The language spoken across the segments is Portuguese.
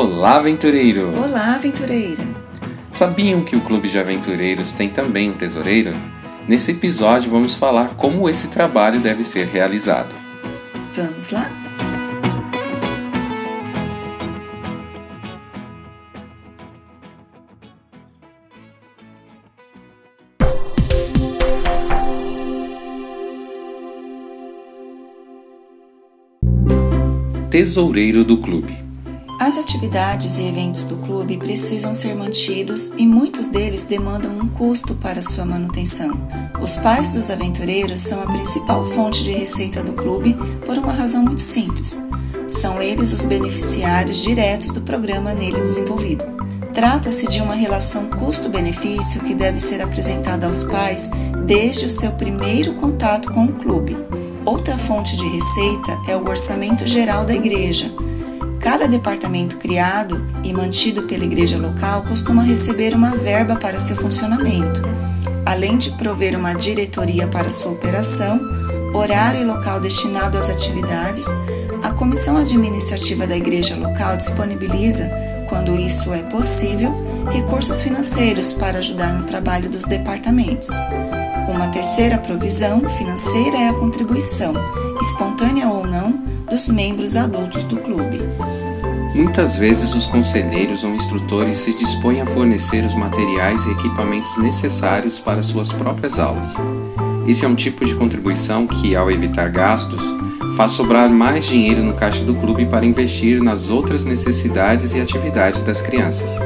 Olá, aventureiro! Olá, aventureira! Sabiam que o Clube de Aventureiros tem também um tesoureiro? Nesse episódio vamos falar como esse trabalho deve ser realizado. Vamos lá? Tesoureiro do Clube as atividades e eventos do clube precisam ser mantidos e muitos deles demandam um custo para sua manutenção. Os pais dos aventureiros são a principal fonte de receita do clube por uma razão muito simples. São eles os beneficiários diretos do programa nele desenvolvido. Trata-se de uma relação custo-benefício que deve ser apresentada aos pais desde o seu primeiro contato com o clube. Outra fonte de receita é o orçamento geral da igreja Cada departamento criado e mantido pela igreja local costuma receber uma verba para seu funcionamento, além de prover uma diretoria para sua operação, horário e local destinado às atividades. A comissão administrativa da igreja local disponibiliza, quando isso é possível, recursos financeiros para ajudar no trabalho dos departamentos. Uma terceira provisão financeira é a contribuição, espontânea ou não, dos membros adultos do clube. Muitas vezes os conselheiros ou instrutores se dispõem a fornecer os materiais e equipamentos necessários para suas próprias aulas. Esse é um tipo de contribuição que, ao evitar gastos, faz sobrar mais dinheiro no caixa do clube para investir nas outras necessidades e atividades das crianças.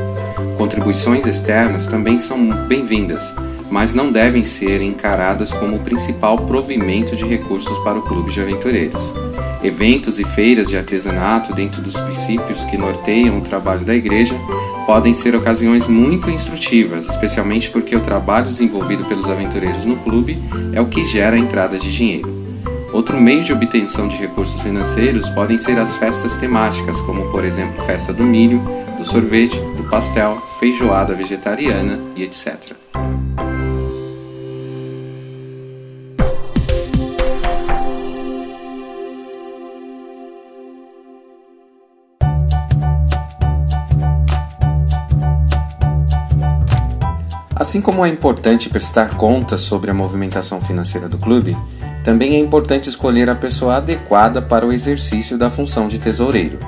Contribuições externas também são bem-vindas, mas não devem ser encaradas como o principal provimento de recursos para o clube de aventureiros. Eventos e feiras de artesanato, dentro dos princípios que norteiam o trabalho da igreja, podem ser ocasiões muito instrutivas, especialmente porque o trabalho desenvolvido pelos aventureiros no clube é o que gera a entrada de dinheiro. Outro meio de obtenção de recursos financeiros podem ser as festas temáticas, como por exemplo festa do milho, do sorvete, do pastel, feijoada vegetariana e etc. Assim como é importante prestar contas sobre a movimentação financeira do clube, também é importante escolher a pessoa adequada para o exercício da função de tesoureiro.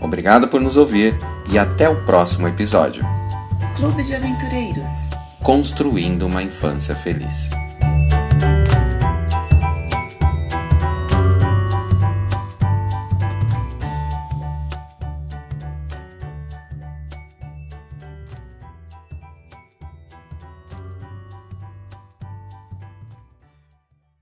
Obrigado por nos ouvir e até o próximo episódio. Clube de Aventureiros Construindo uma Infância Feliz.